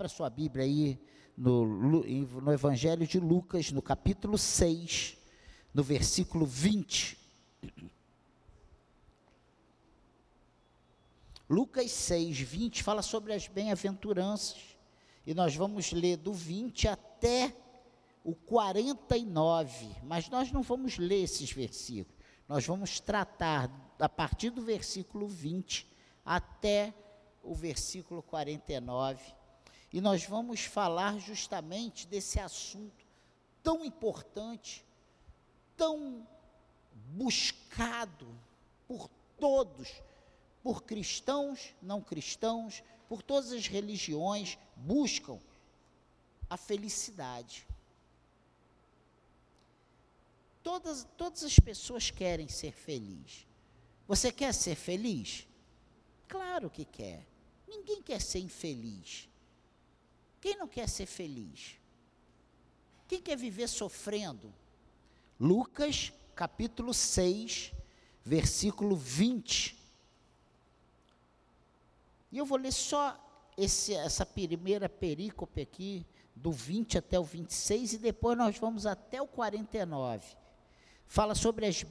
Abra sua Bíblia aí no, no Evangelho de Lucas, no capítulo 6, no versículo 20. Lucas 6, 20 fala sobre as bem-aventuranças. E nós vamos ler do 20 até o 49. Mas nós não vamos ler esses versículos. Nós vamos tratar a partir do versículo 20 até o versículo 49. E nós vamos falar justamente desse assunto tão importante, tão buscado por todos por cristãos, não cristãos, por todas as religiões, buscam a felicidade. Todas, todas as pessoas querem ser felizes. Você quer ser feliz? Claro que quer. Ninguém quer ser infeliz. Quem não quer ser feliz? Quem quer viver sofrendo? Lucas capítulo 6, versículo 20 e eu vou ler só esse, essa primeira perícope aqui, do 20 até o 26, e depois nós vamos até o 49. Fala sobre as,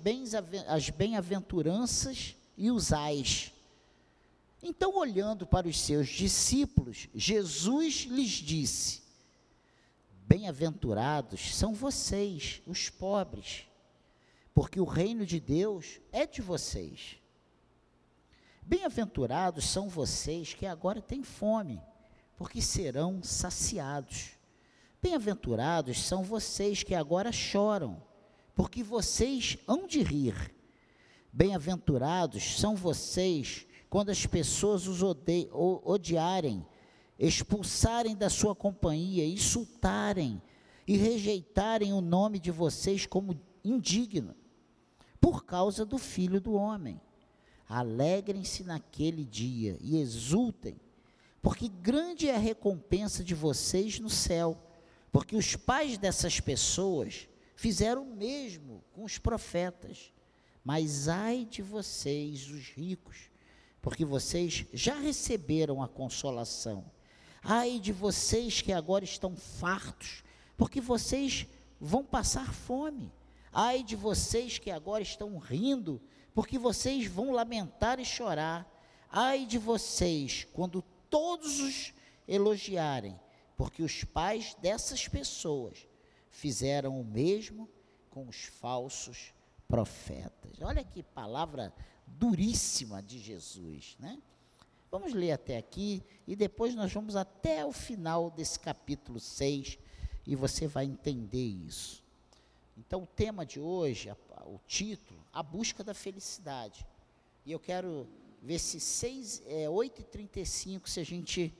bem-aventuranças e os ais. Então, olhando para os seus discípulos, Jesus lhes disse: Bem-aventurados são vocês, os pobres, porque o reino de Deus é de vocês. Bem-aventurados são vocês que agora têm fome, porque serão saciados. Bem-aventurados são vocês que agora choram, porque vocês hão de rir. Bem-aventurados são vocês quando as pessoas os odiarem, expulsarem da sua companhia, insultarem e rejeitarem o nome de vocês como indigno, por causa do Filho do Homem. Alegrem-se naquele dia e exultem, porque grande é a recompensa de vocês no céu, porque os pais dessas pessoas fizeram o mesmo com os profetas. Mas ai de vocês, os ricos, porque vocês já receberam a consolação. Ai de vocês que agora estão fartos, porque vocês vão passar fome. Ai de vocês que agora estão rindo, porque vocês vão lamentar e chorar. Ai de vocês, quando todos os elogiarem, porque os pais dessas pessoas fizeram o mesmo com os falsos profetas. Olha que palavra duríssima de Jesus, né? Vamos ler até aqui e depois nós vamos até o final desse capítulo 6 e você vai entender isso. Então, o tema de hoje, o título, A Busca da Felicidade. E eu quero ver se 6, é, 8h35, se a gente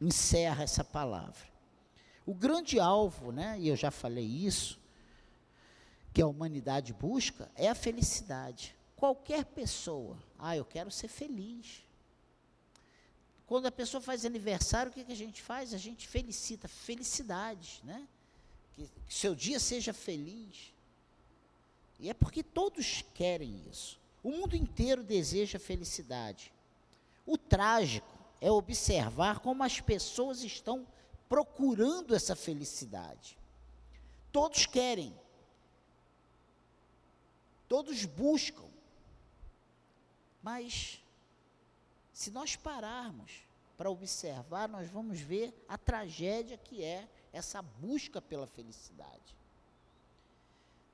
encerra essa palavra. O grande alvo, né, e eu já falei isso, que a humanidade busca, é a felicidade. Qualquer pessoa, ah, eu quero ser feliz. Quando a pessoa faz aniversário, o que, que a gente faz? A gente felicita, felicidades, né? que, que seu dia seja feliz. E é porque todos querem isso. O mundo inteiro deseja felicidade. O trágico é observar como as pessoas estão procurando essa felicidade. Todos querem. Todos buscam. Mas, se nós pararmos para observar, nós vamos ver a tragédia que é essa busca pela felicidade.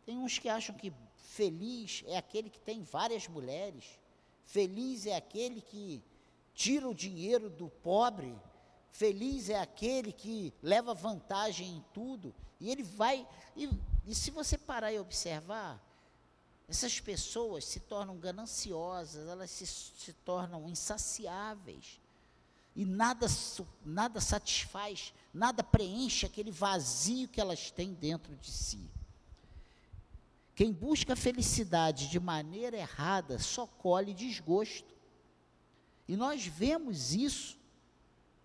Tem uns que acham que feliz é aquele que tem várias mulheres, feliz é aquele que tira o dinheiro do pobre, feliz é aquele que leva vantagem em tudo, e ele vai. E, e se você parar e observar, essas pessoas se tornam gananciosas, elas se, se tornam insaciáveis e nada, nada satisfaz, nada preenche aquele vazio que elas têm dentro de si. Quem busca felicidade de maneira errada só colhe desgosto. E nós vemos isso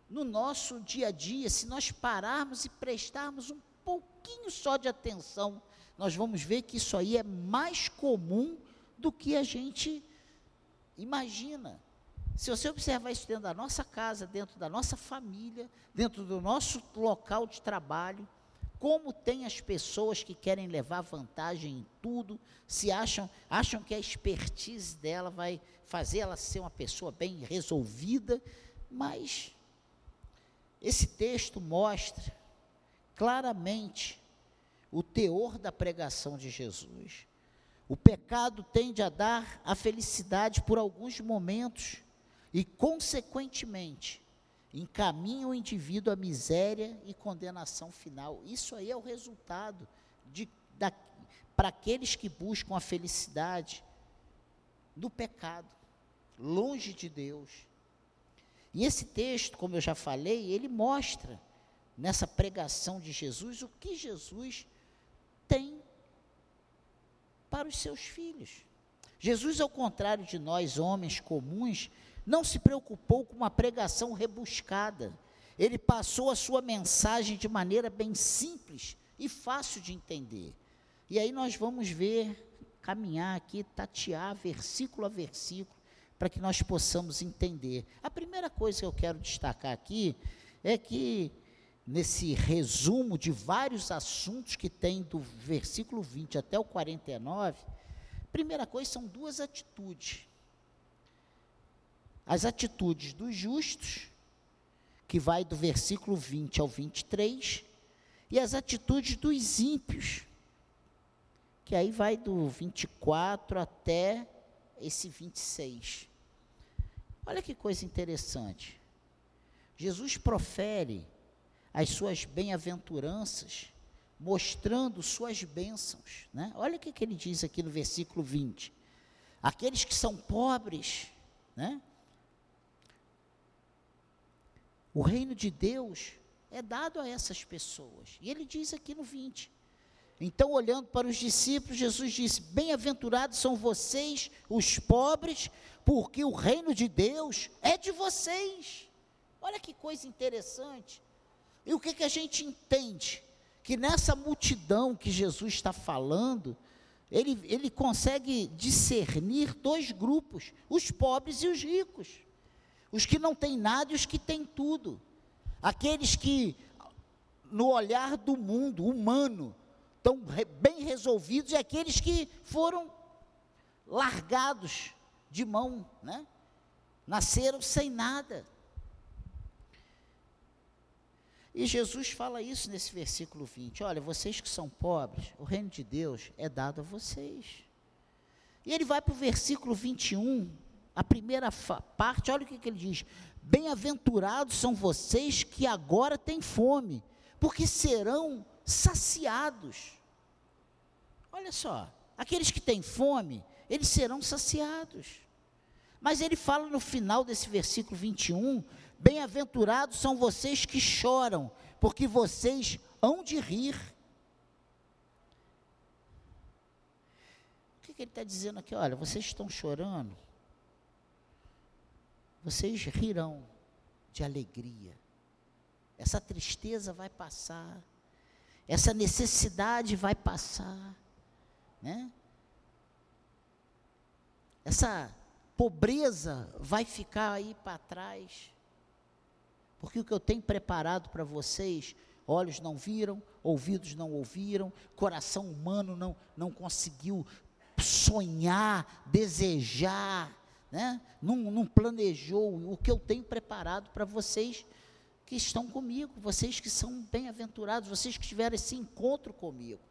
no nosso dia a dia, se nós pararmos e prestarmos um pouquinho só de atenção, nós vamos ver que isso aí é mais comum do que a gente imagina. Se você observar isso dentro da nossa casa, dentro da nossa família, dentro do nosso local de trabalho, como tem as pessoas que querem levar vantagem em tudo, se acham, acham que a expertise dela vai fazer ela ser uma pessoa bem resolvida, mas esse texto mostra claramente o teor da pregação de Jesus. O pecado tende a dar a felicidade por alguns momentos e, consequentemente, encaminha o indivíduo à miséria e condenação final. Isso aí é o resultado para aqueles que buscam a felicidade do pecado, longe de Deus. E esse texto, como eu já falei, ele mostra nessa pregação de Jesus o que Jesus tem para os seus filhos. Jesus, ao contrário de nós, homens comuns, não se preocupou com uma pregação rebuscada. Ele passou a sua mensagem de maneira bem simples e fácil de entender. E aí nós vamos ver, caminhar aqui, tatear versículo a versículo, para que nós possamos entender. A primeira coisa que eu quero destacar aqui é que, nesse resumo de vários assuntos que tem do versículo 20 até o 49, primeira coisa são duas atitudes as atitudes dos justos, que vai do versículo 20 ao 23, e as atitudes dos ímpios, que aí vai do 24 até esse 26. Olha que coisa interessante. Jesus profere as suas bem-aventuranças, mostrando suas bênçãos. Né? Olha o que, que ele diz aqui no versículo 20. Aqueles que são pobres, né? O reino de Deus é dado a essas pessoas. E ele diz aqui no 20. Então, olhando para os discípulos, Jesus disse: Bem-aventurados são vocês, os pobres, porque o reino de Deus é de vocês. Olha que coisa interessante. E o que, que a gente entende? Que nessa multidão que Jesus está falando, ele, ele consegue discernir dois grupos: os pobres e os ricos os que não têm nada e os que têm tudo. Aqueles que, no olhar do mundo humano, estão bem resolvidos e aqueles que foram largados de mão, né? Nasceram sem nada. E Jesus fala isso nesse versículo 20: Olha, vocês que são pobres, o reino de Deus é dado a vocês. E ele vai para o versículo 21, a primeira parte, olha o que, que ele diz: Bem-aventurados são vocês que agora têm fome, porque serão saciados. Olha só, aqueles que têm fome, eles serão saciados. Mas ele fala no final desse versículo 21: Bem-aventurados são vocês que choram, porque vocês hão de rir. O que, que ele está dizendo aqui? Olha, vocês estão chorando, vocês rirão de alegria. Essa tristeza vai passar, essa necessidade vai passar, né? Essa pobreza vai ficar aí para trás. Porque o que eu tenho preparado para vocês, olhos não viram, ouvidos não ouviram, coração humano não, não conseguiu sonhar, desejar, né? não, não planejou o que eu tenho preparado para vocês que estão comigo, vocês que são bem-aventurados, vocês que tiveram esse encontro comigo.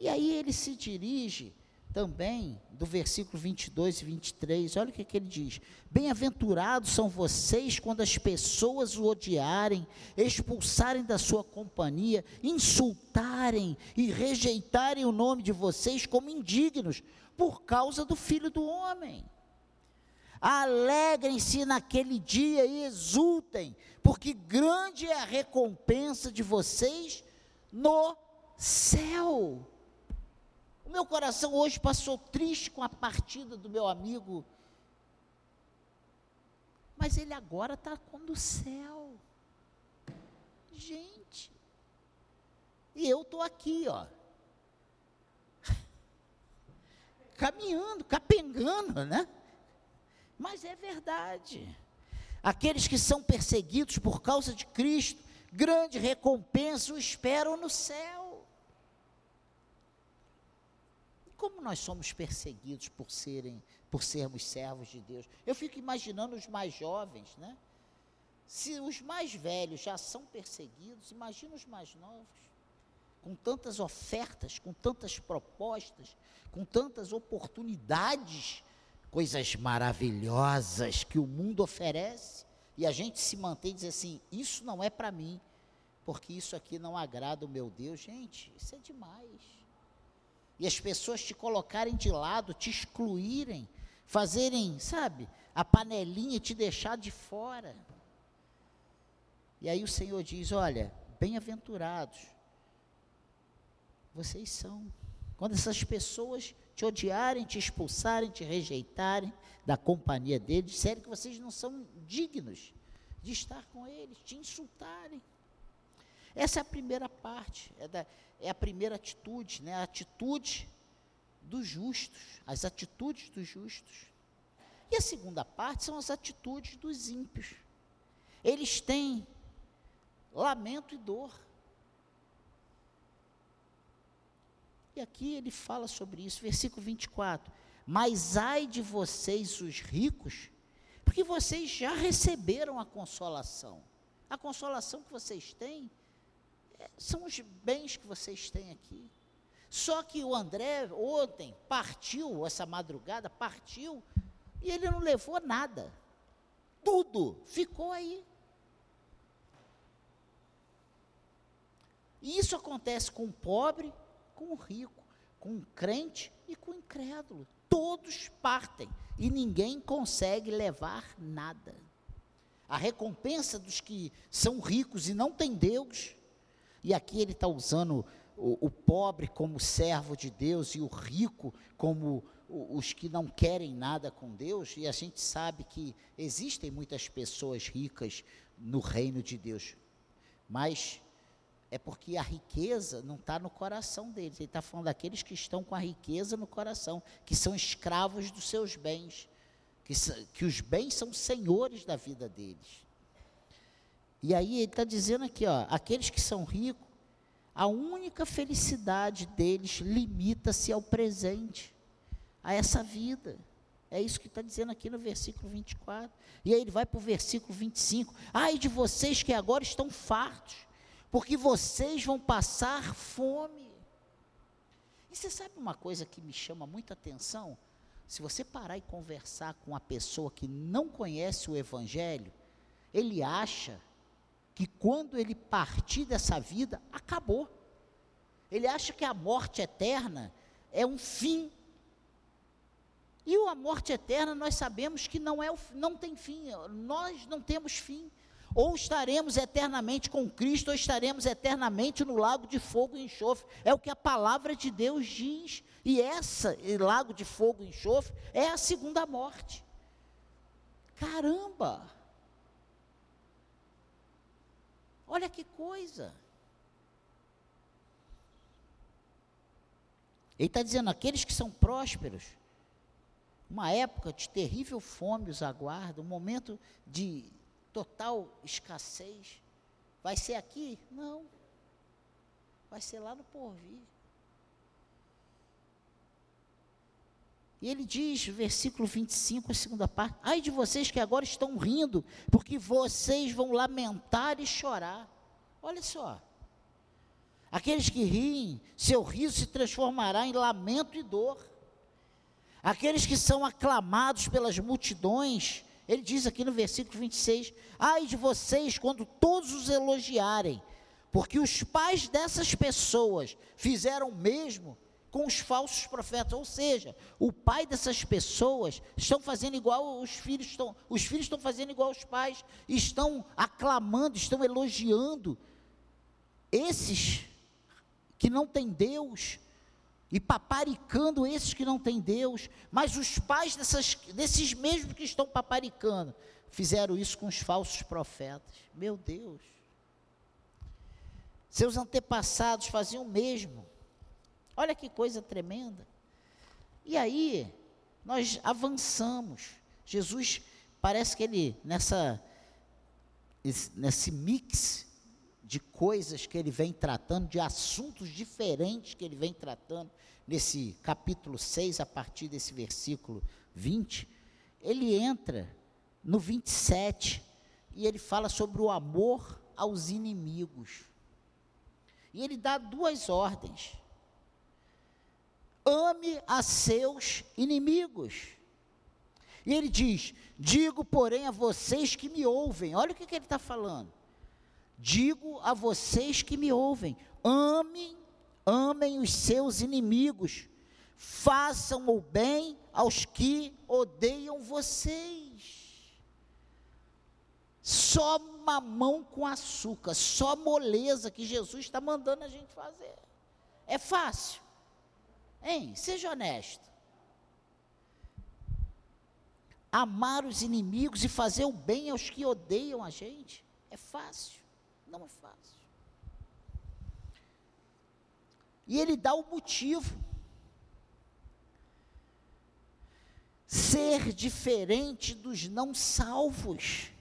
E aí ele se dirige também do versículo 22 e 23, olha o que, que ele diz: Bem-aventurados são vocês quando as pessoas o odiarem, expulsarem da sua companhia, insultarem e rejeitarem o nome de vocês como indignos, por causa do filho do homem. Alegrem-se naquele dia e exultem, porque grande é a recompensa de vocês no céu. O meu coração hoje passou triste com a partida do meu amigo, mas ele agora está no céu. Gente, e eu estou aqui, ó, caminhando, capengando, né? Mas é verdade. Aqueles que são perseguidos por causa de Cristo, grande recompensa o esperam no céu. E como nós somos perseguidos por serem, por sermos servos de Deus? Eu fico imaginando os mais jovens, né? Se os mais velhos já são perseguidos, imagina os mais novos, com tantas ofertas, com tantas propostas, com tantas oportunidades coisas maravilhosas que o mundo oferece, e a gente se mantém e diz assim: isso não é para mim, porque isso aqui não agrada o meu Deus. Gente, isso é demais. E as pessoas te colocarem de lado, te excluírem, fazerem, sabe, a panelinha te deixar de fora. E aí o Senhor diz: olha, bem-aventurados, vocês são. Quando essas pessoas te odiarem, te expulsarem, te rejeitarem da companhia deles, disserem que vocês não são dignos de estar com eles, te insultarem. Essa é a primeira parte, é, da, é a primeira atitude, né? a atitude dos justos, as atitudes dos justos. E a segunda parte são as atitudes dos ímpios. Eles têm lamento e dor. E aqui ele fala sobre isso, versículo 24. Mas ai de vocês, os ricos, porque vocês já receberam a consolação. A consolação que vocês têm são os bens que vocês têm aqui. Só que o André, ontem, partiu, essa madrugada, partiu, e ele não levou nada. Tudo ficou aí. E isso acontece com o pobre, com o rico, com o crente e com o incrédulo. Todos partem e ninguém consegue levar nada. A recompensa dos que são ricos e não têm Deus, e aqui ele está usando o, o, pobre como servo de Deus e o rico como os que não querem nada com Deus, e a gente sabe que existem muitas pessoas ricas no reino de Deus, mas é porque a riqueza não está no coração deles. Ele está falando daqueles que estão com a riqueza no coração, que são escravos dos seus bens, que, que os bens são senhores da vida deles. E aí ele está dizendo aqui, ó, aqueles que são ricos, a única felicidade deles limita-se ao presente, a essa vida. É isso que está dizendo aqui no versículo 24. E aí ele vai para o versículo 25. Ai de vocês que agora estão fartos porque vocês vão passar fome. E você sabe uma coisa que me chama muita atenção? Se você parar e conversar com uma pessoa que não conhece o Evangelho, ele acha que quando ele partir dessa vida, acabou. Ele acha que a morte eterna é um fim. E a morte eterna nós sabemos que não, é o, não tem fim, nós não temos fim. Ou estaremos eternamente com Cristo, ou estaremos eternamente no lago de fogo e enxofre. É o que a palavra de Deus diz. E essa, lago de fogo e enxofre, é a segunda morte. Caramba! Olha que coisa! Ele está dizendo: aqueles que são prósperos, uma época de terrível fome os aguarda, um momento de total escassez. Vai ser aqui? Não. Vai ser lá no porvir. E ele diz, versículo 25, a segunda parte: Ai de vocês que agora estão rindo, porque vocês vão lamentar e chorar. Olha só. Aqueles que riem, seu riso se transformará em lamento e dor. Aqueles que são aclamados pelas multidões, ele diz aqui no versículo 26: Ai de vocês quando todos os elogiarem, porque os pais dessas pessoas fizeram o mesmo com os falsos profetas, ou seja, o pai dessas pessoas estão fazendo igual os filhos estão, os filhos estão fazendo igual os pais, estão aclamando, estão elogiando esses que não têm Deus, e paparicando esses que não têm Deus, mas os pais dessas, desses mesmos que estão paparicando fizeram isso com os falsos profetas. Meu Deus. Seus antepassados faziam o mesmo. Olha que coisa tremenda. E aí, nós avançamos. Jesus parece que ele, nessa, nesse mix de coisas que ele vem tratando, de assuntos diferentes que ele vem tratando, nesse capítulo 6, a partir desse versículo 20, ele entra no 27 e ele fala sobre o amor aos inimigos. E ele dá duas ordens. Ame a seus inimigos. E ele diz: Digo, porém, a vocês que me ouvem. Olha o que, que ele está falando. Digo a vocês que me ouvem: amem, amem os seus inimigos, façam o bem aos que odeiam vocês. Só mamão com açúcar, só moleza que Jesus está mandando a gente fazer. É fácil. Hein? Seja honesto. Amar os inimigos e fazer o bem aos que odeiam a gente é fácil. Não é fácil. E ele dá o motivo. Ser diferente dos não salvos,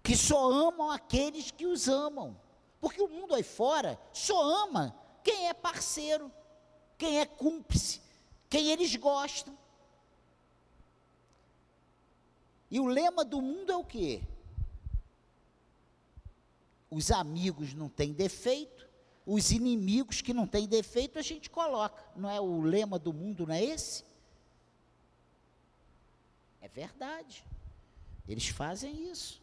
que só amam aqueles que os amam. Porque o mundo aí fora só ama quem é parceiro quem é cúmplice, quem eles gostam. E o lema do mundo é o quê? Os amigos não têm defeito, os inimigos que não têm defeito a gente coloca. Não é o lema do mundo, não é esse? É verdade. Eles fazem isso.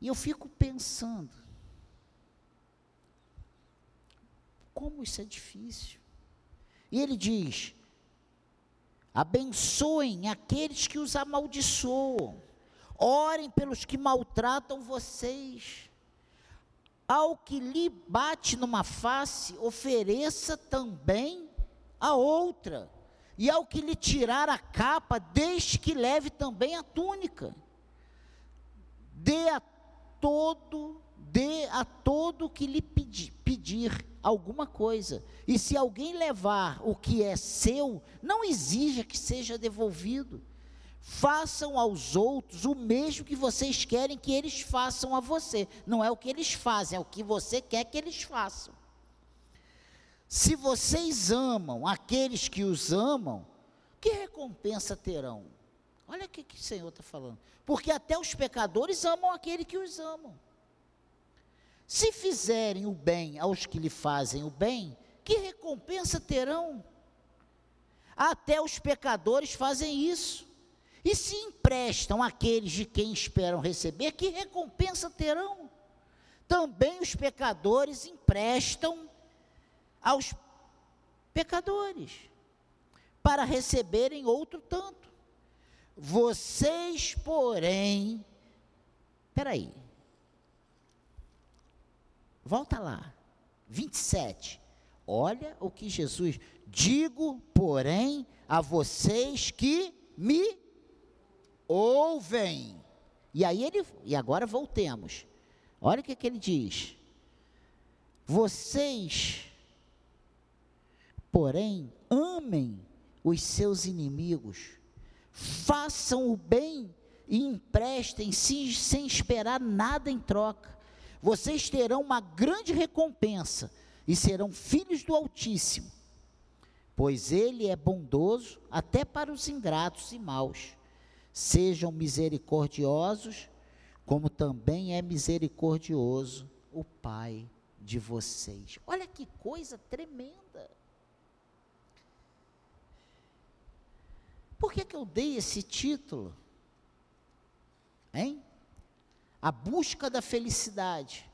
E eu fico pensando, Como isso é difícil. E ele diz: abençoem aqueles que os amaldiçoam, orem pelos que maltratam vocês. Ao que lhe bate numa face, ofereça também a outra. E ao que lhe tirar a capa, deixe que leve também a túnica. Dê a todo, dê a todo que lhe pedir, pedir alguma coisa. E se alguém levar o que é seu, não exija que seja devolvido. Façam aos outros o mesmo que vocês querem que eles façam a você. Não é o que eles fazem, é o que você quer que eles façam. Se vocês amam aqueles que os amam, que recompensa terão? Olha o que, que o Senhor está falando. Porque até os pecadores amam aquele que os amam. Se fizerem o bem aos que lhe fazem o bem, que recompensa terão? Até os pecadores fazem isso. E se emprestam àqueles de quem esperam receber, que recompensa terão? Também os pecadores emprestam aos pecadores, para receberem outro tanto. Vocês, porém, peraí, Volta lá. 27. Olha o que Jesus digo, porém, a vocês que me ouvem. E aí ele e agora voltemos. Olha o que, que ele diz. Vocês, porém, amem os seus inimigos, façam o bem e emprestem sem esperar nada em troca vocês terão uma grande recompensa e serão filhos do Altíssimo, pois Ele é bondoso até para os ingratos e maus. Sejam misericordiosos, como também é misericordioso o Pai de vocês. Olha que coisa tremenda. Por que, que eu dei esse título? Hein? A busca da felicidade.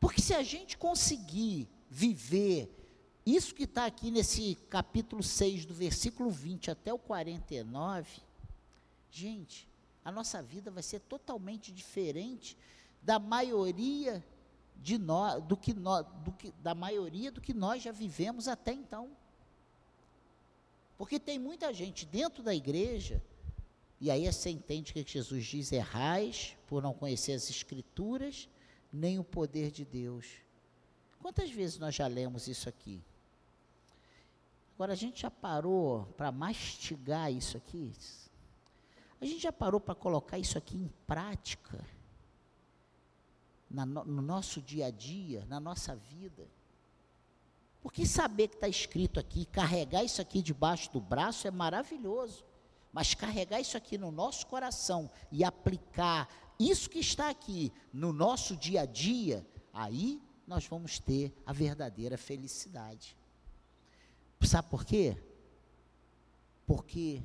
Porque se a gente conseguir viver isso que está aqui nesse capítulo 6, do versículo 20 até o 49, gente, a nossa vida vai ser totalmente diferente da maioria de nós, do que nós, do que, da maioria do que nós já vivemos até então. Porque tem muita gente dentro da igreja e aí você entende que Jesus diz: errais por não conhecer as Escrituras, nem o poder de Deus. Quantas vezes nós já lemos isso aqui? Agora, a gente já parou para mastigar isso aqui? A gente já parou para colocar isso aqui em prática? Na, no nosso dia a dia, na nossa vida? Porque saber que está escrito aqui, carregar isso aqui debaixo do braço é maravilhoso. Mas carregar isso aqui no nosso coração e aplicar isso que está aqui no nosso dia a dia, aí nós vamos ter a verdadeira felicidade. Sabe por quê? Porque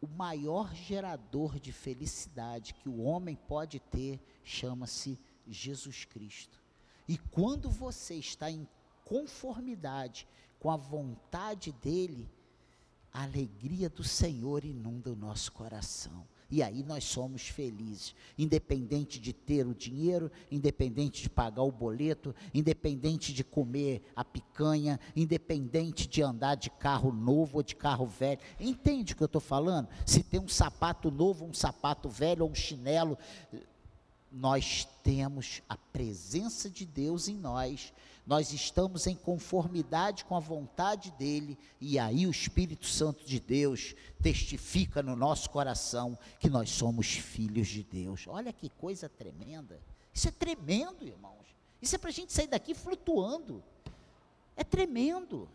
o maior gerador de felicidade que o homem pode ter chama-se Jesus Cristo. E quando você está em conformidade com a vontade dele, a alegria do Senhor inunda o nosso coração. E aí nós somos felizes, independente de ter o dinheiro, independente de pagar o boleto, independente de comer a picanha, independente de andar de carro novo ou de carro velho. Entende o que eu estou falando? Se tem um sapato novo, um sapato velho ou um chinelo, nós temos a presença de Deus em nós, nós estamos em conformidade com a vontade dEle, e aí o Espírito Santo de Deus testifica no nosso coração que nós somos filhos de Deus. Olha que coisa tremenda! Isso é tremendo, irmãos. Isso é para a gente sair daqui flutuando. É tremendo.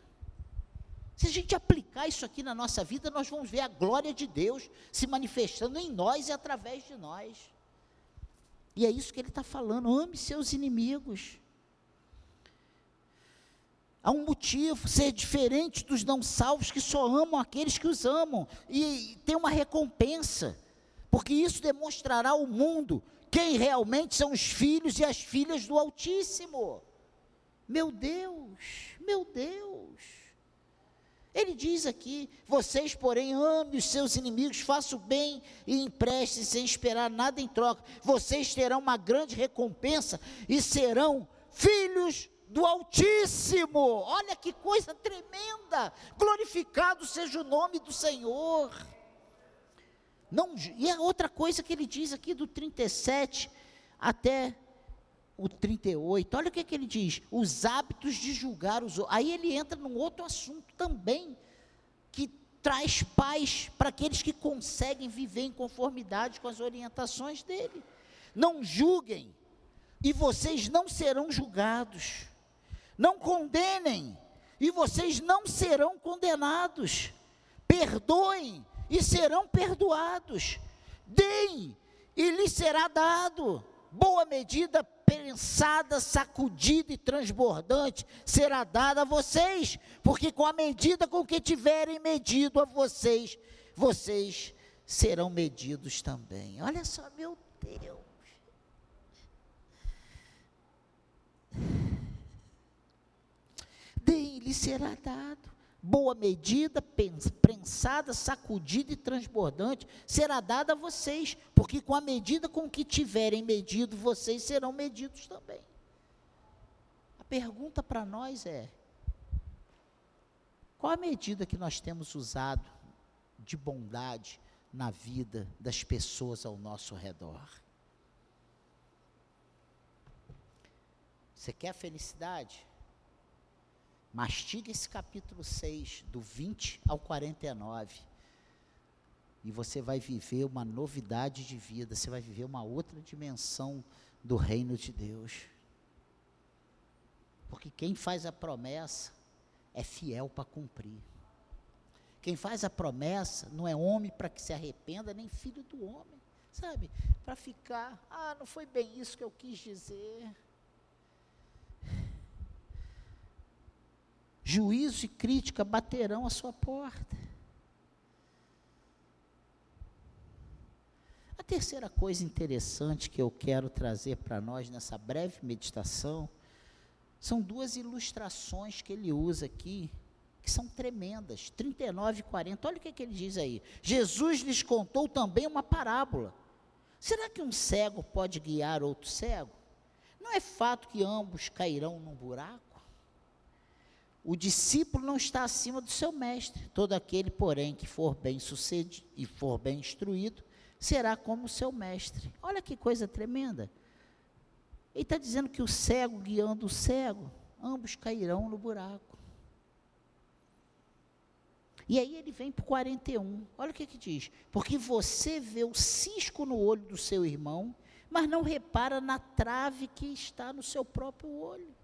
Se a gente aplicar isso aqui na nossa vida, nós vamos ver a glória de Deus se manifestando em nós e através de nós. E é isso que ele está falando: ame seus inimigos. Há um motivo, ser diferente dos não salvos que só amam aqueles que os amam. E tem uma recompensa, porque isso demonstrará ao mundo quem realmente são os filhos e as filhas do Altíssimo. Meu Deus, meu Deus. Ele diz aqui: vocês, porém, amem os seus inimigos, façam bem e emprestem sem esperar nada em troca. Vocês terão uma grande recompensa e serão filhos do Altíssimo. Olha que coisa tremenda! Glorificado seja o nome do Senhor. Não, e a outra coisa que ele diz aqui do 37 até o 38, olha o que, que ele diz: os hábitos de julgar os outros. Aí ele entra num outro assunto também, que traz paz para aqueles que conseguem viver em conformidade com as orientações dele. Não julguem, e vocês não serão julgados. Não condenem, e vocês não serão condenados. Perdoem, e serão perdoados. Deem, e lhes será dado. Boa medida, pensada, sacudida e transbordante será dada a vocês, porque com a medida com que tiverem medido a vocês, vocês serão medidos também. Olha só, meu Deus. Deem-lhe será dado boa medida, prensada, sacudida e transbordante, será dada a vocês, porque com a medida com que tiverem medido, vocês serão medidos também. A pergunta para nós é: qual a medida que nós temos usado de bondade na vida das pessoas ao nosso redor? Você quer felicidade? Mastiga esse capítulo 6, do 20 ao 49. E você vai viver uma novidade de vida, você vai viver uma outra dimensão do reino de Deus. Porque quem faz a promessa é fiel para cumprir. Quem faz a promessa não é homem para que se arrependa, nem filho do homem, sabe? Para ficar, ah, não foi bem isso que eu quis dizer. Juízo e crítica baterão à sua porta. A terceira coisa interessante que eu quero trazer para nós nessa breve meditação são duas ilustrações que ele usa aqui, que são tremendas, 39 e 40. Olha o que, que ele diz aí. Jesus lhes contou também uma parábola. Será que um cego pode guiar outro cego? Não é fato que ambos cairão num buraco? O discípulo não está acima do seu mestre. Todo aquele, porém, que for bem sucedido e for bem instruído, será como o seu mestre. Olha que coisa tremenda. Ele está dizendo que o cego guiando o cego, ambos cairão no buraco. E aí ele vem para o 41. Olha o que, que diz. Porque você vê o cisco no olho do seu irmão, mas não repara na trave que está no seu próprio olho.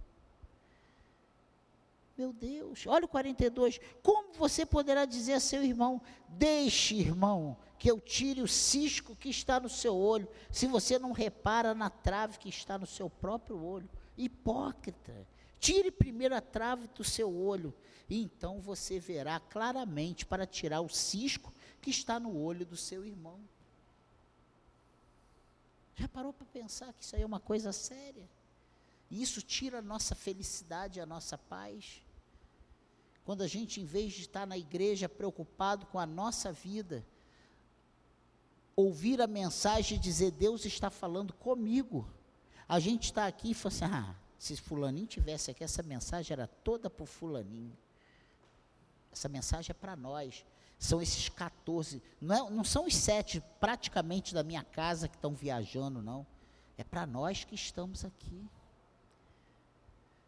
Meu Deus, olha o 42. Como você poderá dizer a seu irmão: Deixe, irmão, que eu tire o cisco que está no seu olho, se você não repara na trave que está no seu próprio olho? Hipócrita. Tire primeiro a trave do seu olho, e então você verá claramente para tirar o cisco que está no olho do seu irmão. Já parou para pensar que isso aí é uma coisa séria? Isso tira a nossa felicidade, a nossa paz. Quando a gente, em vez de estar na igreja preocupado com a nossa vida, ouvir a mensagem e dizer: Deus está falando comigo. A gente está aqui e fala assim: ah, se Fulaninho tivesse aqui, essa mensagem era toda para o Fulaninho. Essa mensagem é para nós. São esses 14, não, é, não são os sete praticamente da minha casa que estão viajando, não. É para nós que estamos aqui.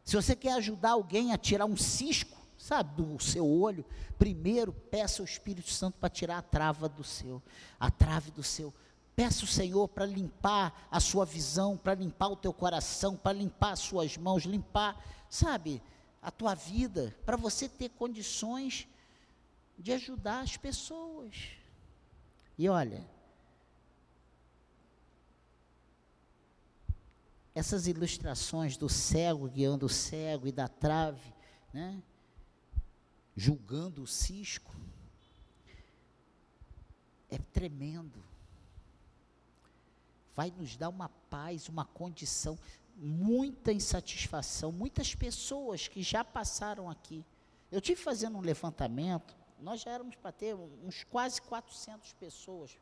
Se você quer ajudar alguém a tirar um cisco, sabe, do seu olho, primeiro peça ao Espírito Santo para tirar a trava do seu, a trave do seu. Peça o Senhor para limpar a sua visão, para limpar o teu coração, para limpar as suas mãos, limpar, sabe, a tua vida, para você ter condições de ajudar as pessoas. E olha, essas ilustrações do cego guiando o cego e da trave, né, julgando o cisco, é tremendo vai nos dar uma paz, uma condição, muita insatisfação. Muitas pessoas que já passaram aqui. Eu tive fazendo um levantamento, nós já éramos para ter uns quase 400 pessoas,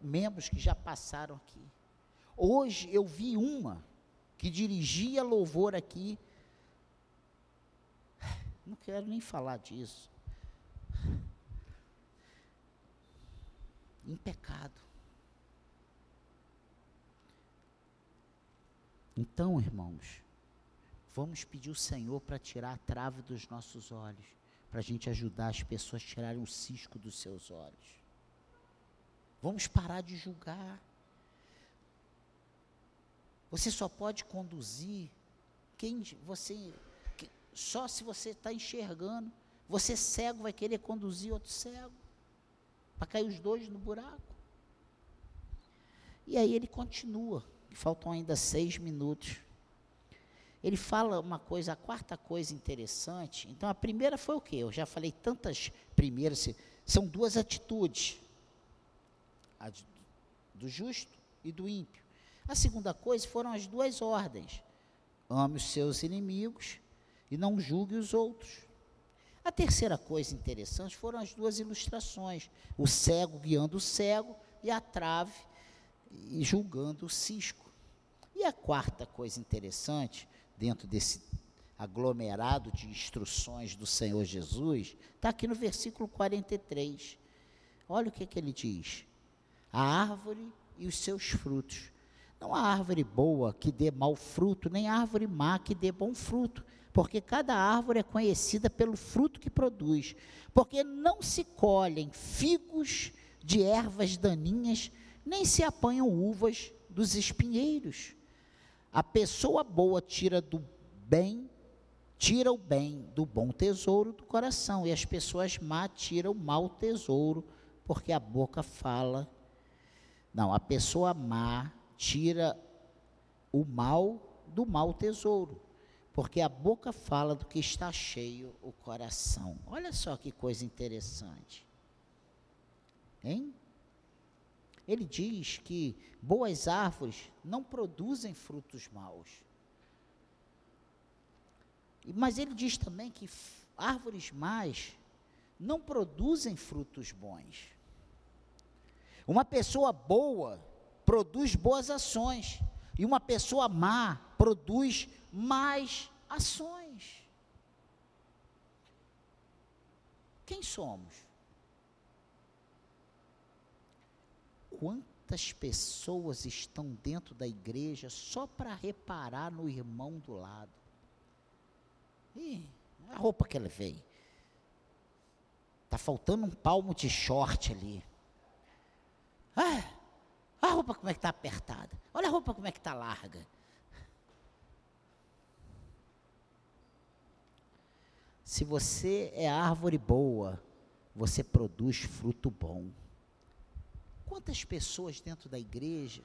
membros que já passaram aqui. Hoje eu vi uma que dirigia louvor aqui. Não quero nem falar disso. Em pecado. Então, irmãos, vamos pedir o Senhor para tirar a trave dos nossos olhos, para a gente ajudar as pessoas a tirarem o cisco dos seus olhos. Vamos parar de julgar. Você só pode conduzir quem você só se você está enxergando. Você cego vai querer conduzir outro cego para cair os dois no buraco. E aí ele continua faltam ainda seis minutos. Ele fala uma coisa, a quarta coisa interessante. Então, a primeira foi o quê? Eu já falei tantas primeiras, são duas atitudes: a do justo e do ímpio. A segunda coisa foram as duas ordens: ame os seus inimigos e não julgue os outros. A terceira coisa interessante foram as duas ilustrações: o cego guiando o cego e a trave julgando o cisco. E a quarta coisa interessante, dentro desse aglomerado de instruções do Senhor Jesus, está aqui no versículo 43. Olha o que, que ele diz: a árvore e os seus frutos. Não há árvore boa que dê mau fruto, nem árvore má que dê bom fruto, porque cada árvore é conhecida pelo fruto que produz. Porque não se colhem figos de ervas daninhas, nem se apanham uvas dos espinheiros. A pessoa boa tira do bem, tira o bem do bom tesouro do coração, e as pessoas má tiram o mau tesouro, porque a boca fala. Não, a pessoa má tira o mal do mau tesouro, porque a boca fala do que está cheio o coração. Olha só que coisa interessante. Hein? ele diz que boas árvores não produzem frutos maus. Mas ele diz também que árvores más não produzem frutos bons. Uma pessoa boa produz boas ações, e uma pessoa má produz más ações. Quem somos? Quantas pessoas estão dentro da igreja só para reparar no irmão do lado? Ih, a roupa que ele veio. Tá faltando um palmo de short ali. Ah, a roupa como é que está apertada. Olha a roupa como é que está larga. Se você é árvore boa, você produz fruto bom. Quantas pessoas dentro da igreja,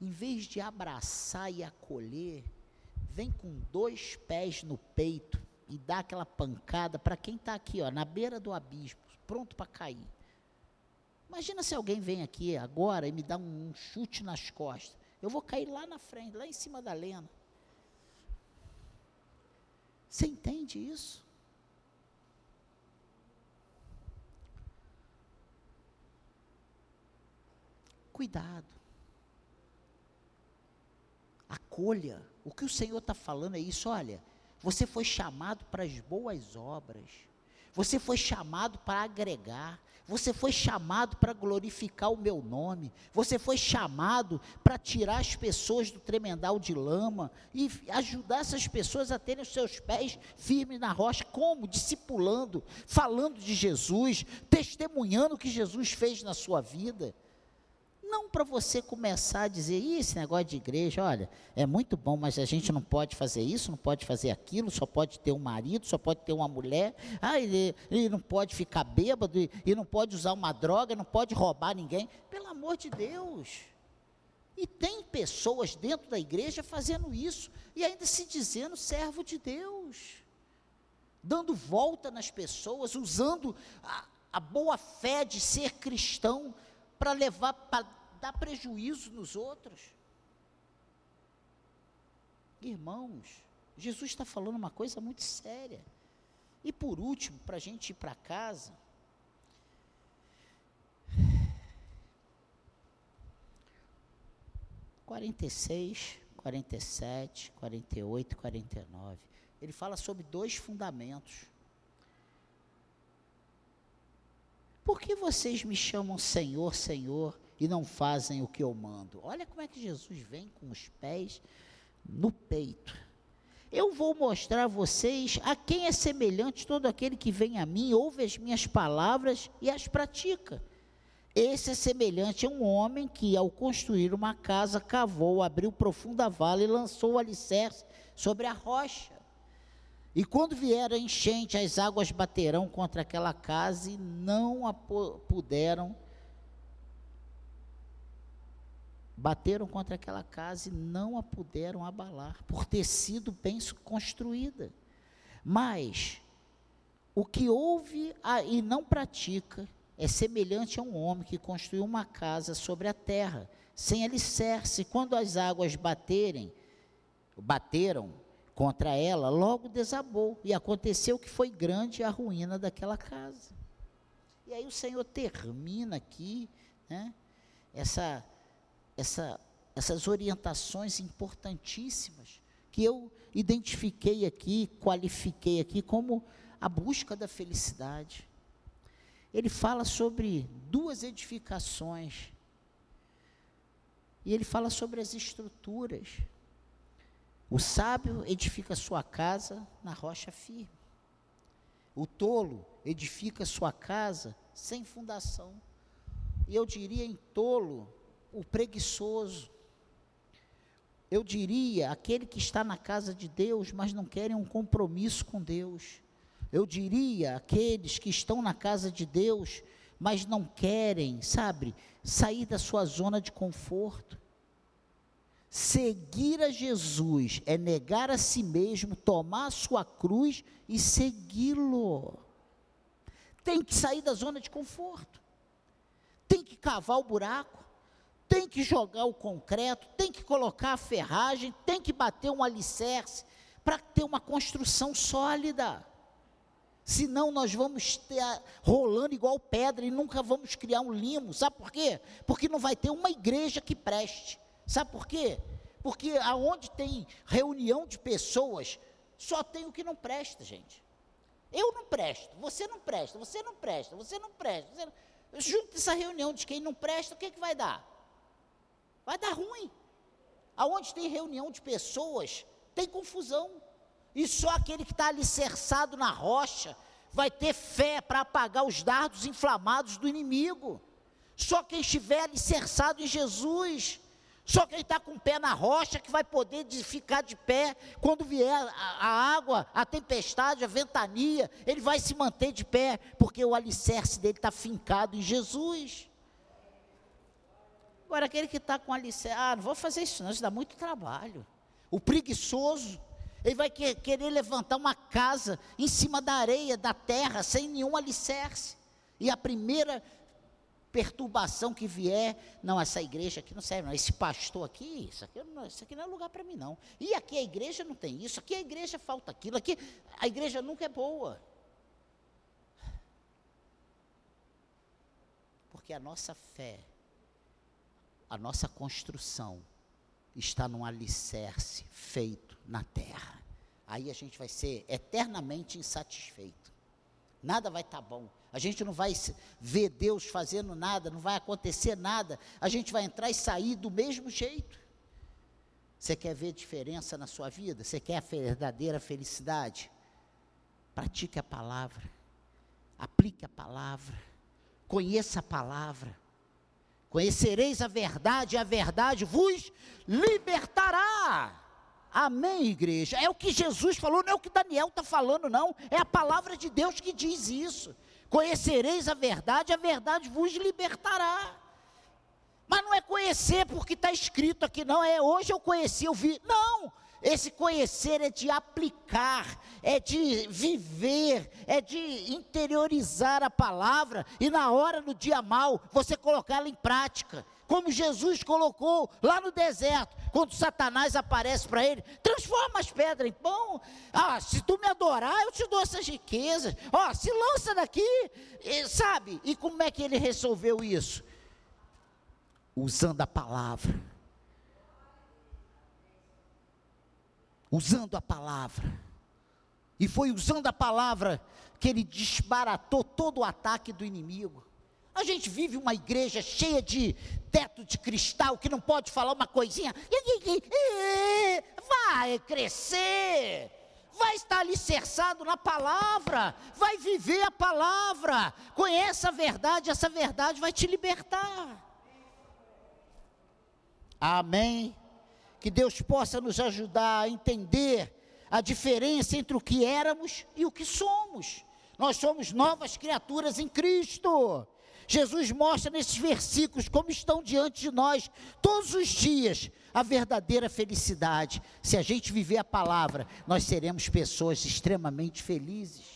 em vez de abraçar e acolher, vem com dois pés no peito e dá aquela pancada para quem está aqui, ó, na beira do abismo, pronto para cair. Imagina se alguém vem aqui agora e me dá um, chute nas costas. Eu vou cair lá na frente, lá em cima da lena. Você entende isso? Cuidado. Acolha. O que o Senhor está falando é isso, olha. Você foi chamado para as boas obras. Você foi chamado para agregar. Você foi chamado para glorificar o meu nome. Você foi chamado para tirar as pessoas do tremendal de lama e ajudar essas pessoas a terem os seus pés firmes na rocha. Como? Discipulando, falando de Jesus, testemunhando o que Jesus fez na sua vida. Não para você começar a dizer, esse negócio de igreja, olha, é muito bom, mas a gente não pode fazer isso, não pode fazer aquilo, só pode ter um marido, só pode ter uma mulher, ah, ele não pode ficar bêbado, e, e não pode usar uma droga, não pode roubar ninguém. Pelo amor de Deus. E tem pessoas dentro da igreja fazendo isso, e ainda se dizendo servo de Deus, dando volta nas pessoas, usando a, a boa fé de ser cristão para levar, para dar prejuízo nos outros. Irmãos, Jesus está falando uma coisa muito séria. E por último, para a gente ir para casa, quarenta e seis, quarenta e sete, quarenta e oito, quarenta e nove. Ele fala sobre dois fundamentos. Por que vocês me chamam Senhor, Senhor, e não fazem o que eu mando. Olha como é que Jesus vem com os pés no peito. Eu vou mostrar a vocês a quem é semelhante todo aquele que vem a mim, ouve as minhas palavras e as pratica. Esse é semelhante a um homem que, ao construir uma casa, cavou, abriu profunda vala e lançou o alicerce sobre a rocha. E quando vier a enchente, as águas baterão contra aquela casa e não a puderam bateram contra aquela casa e não a puderam abalar, por ter sido bem construída. Mas o que ouve e não pratica é semelhante a um homem que construiu uma casa sobre a terra, sem alicerce, quando as águas baterem, bateram contra ela, logo desabou, e aconteceu que foi grande a ruína daquela casa. E aí o Senhor termina aqui, né, essa essa, essas orientações importantíssimas que eu identifiquei aqui, qualifiquei aqui como a busca da felicidade. Ele fala sobre duas edificações. E ele fala sobre as estruturas. O sábio edifica sua casa na rocha firme. O tolo edifica sua casa sem fundação. E eu diria em tolo, o preguiçoso. Eu diria aquele que está na casa de Deus, mas não querem um compromisso com Deus. Eu diria aqueles que estão na casa de Deus, mas não querem, sabe, sair da sua zona de conforto. Seguir a Jesus é negar a si mesmo, tomar a sua cruz e segui-lo. Tem que sair da zona de conforto. Tem que cavar o buraco tem que jogar o concreto, tem que colocar a ferragem, tem que bater um alicerce para ter uma construção sólida. Senão nós vamos ter rolando igual pedra e nunca vamos criar um limo. Sabe por quê? Porque não vai ter uma igreja que preste. Sabe por quê? Porque aonde tem reunião de pessoas, só tem o que não presta, gente. Eu não presto, você não presta, você não presta, você não presta. Você não... Junto essa reunião de quem não presta, o que, que vai dar? Vai dar ruim. Aonde tem reunião de pessoas, tem confusão. E só aquele que está alicerçado na rocha, vai ter fé para apagar os dardos inflamados do inimigo. Só quem estiver alicerçado em Jesus. Só quem está com o pé na rocha que vai poder de ficar de pé quando vier a, a, água, a tempestade, a ventania, ele vai se manter de pé, porque o alicerce dele está fincado em Jesus. Agora, aquele que está com alicerce, ah, não vou fazer isso não, isso dá muito trabalho. O preguiçoso, ele vai que, querer levantar uma casa em cima da areia, da terra, sem nenhum alicerce. E a primeira perturbação que vier, não, essa igreja aqui não serve, não. Esse pastor aqui, isso aqui, isso aqui não é lugar para mim, não. E aqui a igreja não tem isso, aqui a igreja falta aquilo, aqui a igreja nunca é boa. Porque a nossa fé, a nossa construção, está num alicerce feito na terra. Aí a gente vai ser eternamente insatisfeito. Nada vai estar tá bom a gente não vai ver Deus fazendo nada, não vai acontecer nada, a gente vai entrar e sair do mesmo jeito. Você quer ver diferença na sua vida? Você quer a verdadeira felicidade? Pratique a palavra, aplique a palavra, conheça a palavra. Conhecereis a verdade, e a verdade vos libertará. Amém, igreja? É o que Jesus falou, não é o que Daniel está falando, não. É a palavra de Deus que diz isso. Conhecereis a verdade, a verdade vos libertará. Mas não é conhecer porque está escrito aqui, não. É hoje eu conheci, eu vi. Não! Esse conhecer é de aplicar, é de viver, é de interiorizar a palavra e na hora do dia mal você colocá-la em prática como Jesus colocou lá no deserto, quando Satanás aparece para ele, transforma as pedras em pão. Ah, se tu me adorar, eu te dou essas riquezas. Ó, oh, se lança daqui, e, sabe? E como é que ele resolveu isso? Usando a palavra. Usando a palavra. E foi usando a palavra que ele desbaratou todo o ataque do inimigo. A gente vive uma igreja cheia de teto de cristal que não pode falar uma coisinha. Vai crescer, vai estar alicerçado na palavra, vai viver a palavra, conheça a verdade, essa verdade vai te libertar. Amém. Que Deus possa nos ajudar a entender a diferença entre o que éramos e o que somos. Nós somos novas criaturas em Cristo. Jesus mostra nesses versículos como estão diante de nós todos os dias a verdadeira felicidade. Se a gente viver a palavra, nós seremos pessoas extremamente felizes.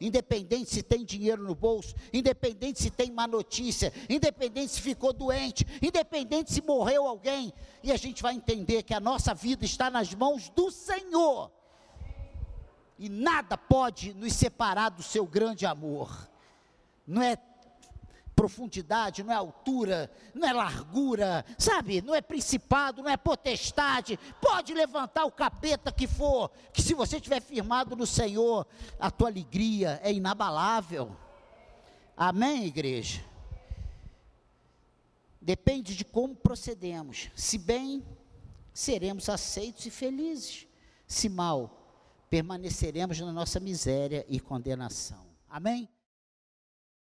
Independente se tem dinheiro no bolso, independente se tem má notícia, independente se ficou doente, independente se morreu alguém, e a gente vai entender que a nossa vida está nas mãos do Senhor. E nada pode nos separar do seu grande amor. Não é profundidade, não é altura, não é largura, sabe? Não é principado, não é potestade. Pode levantar o capeta que for, que se você estiver firmado no Senhor, a tua alegria é inabalável. Amém, igreja? Depende de como procedemos. Se bem, seremos aceitos e felizes. Se mal, permaneceremos na nossa miséria e condenação. Amém?